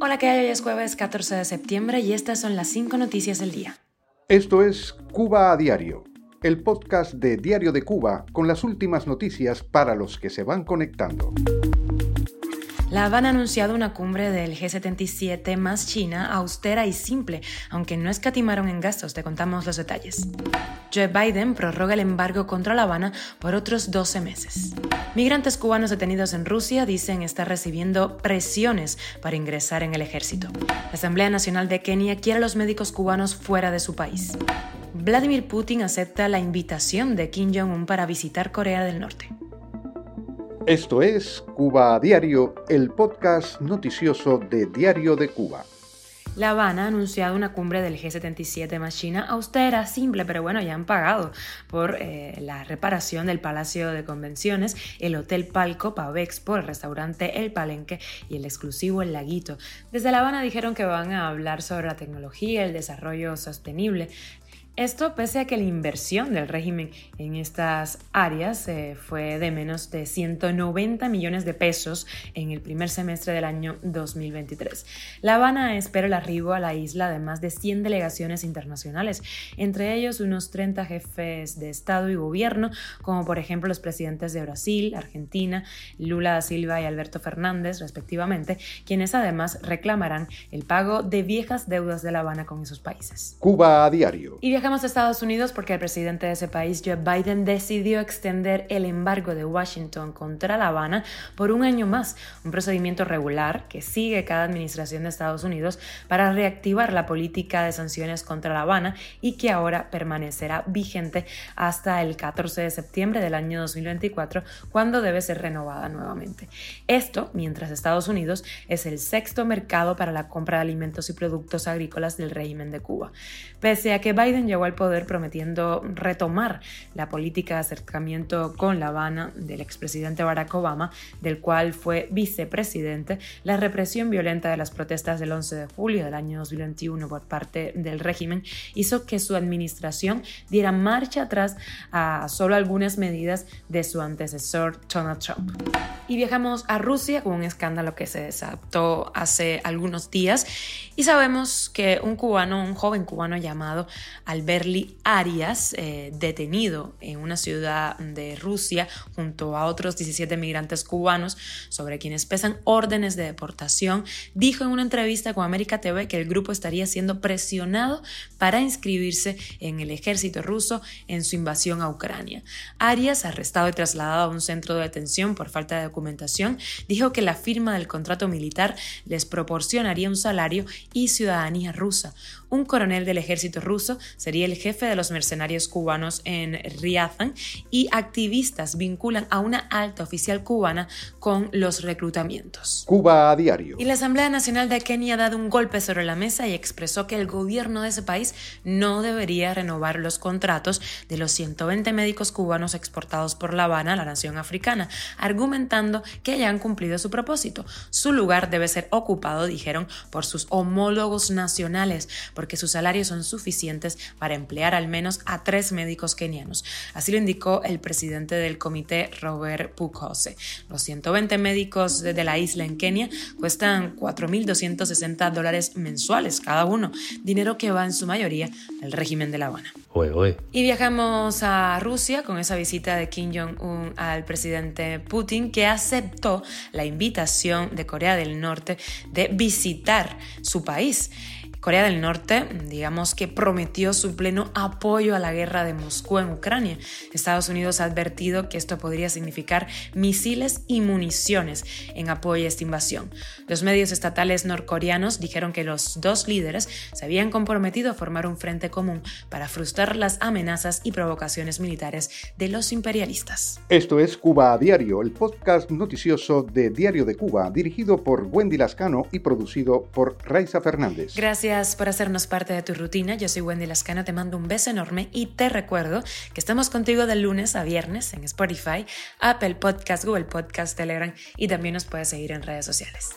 Hola, ¿qué hay? Hoy es jueves 14 de septiembre y estas son las 5 noticias del día. Esto es Cuba a Diario, el podcast de Diario de Cuba con las últimas noticias para los que se van conectando. La Habana ha anunciado una cumbre del G77 más China, austera y simple, aunque no escatimaron en gastos, te contamos los detalles. Joe Biden prorroga el embargo contra La Habana por otros 12 meses. Migrantes cubanos detenidos en Rusia dicen estar recibiendo presiones para ingresar en el ejército. La Asamblea Nacional de Kenia quiere a los médicos cubanos fuera de su país. Vladimir Putin acepta la invitación de Kim Jong-un para visitar Corea del Norte. Esto es Cuba a Diario, el podcast noticioso de Diario de Cuba. La Habana ha anunciado una cumbre del G77 más China austera, simple, pero bueno, ya han pagado por eh, la reparación del Palacio de Convenciones, el Hotel Palco Pavexpo, el restaurante El Palenque y el exclusivo El Laguito. Desde La Habana dijeron que van a hablar sobre la tecnología, el desarrollo sostenible, esto pese a que la inversión del régimen en estas áreas eh, fue de menos de 190 millones de pesos en el primer semestre del año 2023. La Habana espera el arribo a la isla de más de 100 delegaciones internacionales, entre ellos unos 30 jefes de Estado y Gobierno, como por ejemplo los presidentes de Brasil, Argentina, Lula da Silva y Alberto Fernández, respectivamente, quienes además reclamarán el pago de viejas deudas de La Habana con esos países. Cuba a diario. Viajamos a Estados Unidos porque el presidente de ese país, Joe Biden, decidió extender el embargo de Washington contra La Habana por un año más, un procedimiento regular que sigue cada administración de Estados Unidos para reactivar la política de sanciones contra La Habana y que ahora permanecerá vigente hasta el 14 de septiembre del año 2024, cuando debe ser renovada nuevamente. Esto mientras Estados Unidos es el sexto mercado para la compra de alimentos y productos agrícolas del régimen de Cuba. Pese a que Biden llegó al poder prometiendo retomar la política de acercamiento con La Habana del expresidente Barack Obama, del cual fue vicepresidente, la represión violenta de las protestas del 11 de julio del año 2021 por parte del régimen hizo que su administración diera marcha atrás a solo algunas medidas de su antecesor Donald Trump. Y viajamos a Rusia con un escándalo que se desató hace algunos días y sabemos que un cubano, un joven cubano llamado Alberli Arias, eh, detenido en una ciudad de Rusia junto a otros 17 migrantes cubanos sobre quienes pesan órdenes de deportación, dijo en una entrevista con América TV que el grupo estaría siendo presionado para inscribirse en el ejército ruso en su invasión a Ucrania. Arias, arrestado y trasladado a un centro de detención por falta de documentación, dijo que la firma del contrato militar les proporcionaría un salario y ciudadanía rusa. Un coronel del ejército ruso sería el jefe de los mercenarios cubanos en Riazan y activistas vinculan a una alta oficial cubana con los reclutamientos. Cuba a diario. Y la Asamblea Nacional de Kenia ha dado un golpe sobre la mesa y expresó que el gobierno de ese país no debería renovar los contratos de los 120 médicos cubanos exportados por La Habana a la nación africana, argumentando que ya han cumplido su propósito. Su lugar debe ser ocupado, dijeron, por sus homólogos nacionales, porque sus salarios son suficientes para emplear al menos a tres médicos kenianos. Así lo indicó el presidente del comité, Robert Pukose. Los 120 médicos de la isla en Kenia cuestan 4.260 dólares mensuales cada uno, dinero que va en su mayoría al régimen de La Habana. Y viajamos a Rusia con esa visita de Kim Jong-un al presidente Putin, que aceptó la invitación de Corea del Norte de visitar su país. Corea del Norte, digamos que prometió su pleno apoyo a la guerra de Moscú en Ucrania. Estados Unidos ha advertido que esto podría significar misiles y municiones en apoyo a esta invasión. Los medios estatales norcoreanos dijeron que los dos líderes se habían comprometido a formar un frente común para frustrar las amenazas y provocaciones militares de los imperialistas. Esto es Cuba a Diario, el podcast noticioso de Diario de Cuba, dirigido por Wendy Lascano y producido por Raiza Fernández. Gracias por hacernos parte de tu rutina. Yo soy Wendy Lascano, te mando un beso enorme y te recuerdo que estamos contigo de lunes a viernes en Spotify, Apple Podcast, Google Podcast, Telegram y también nos puedes seguir en redes sociales.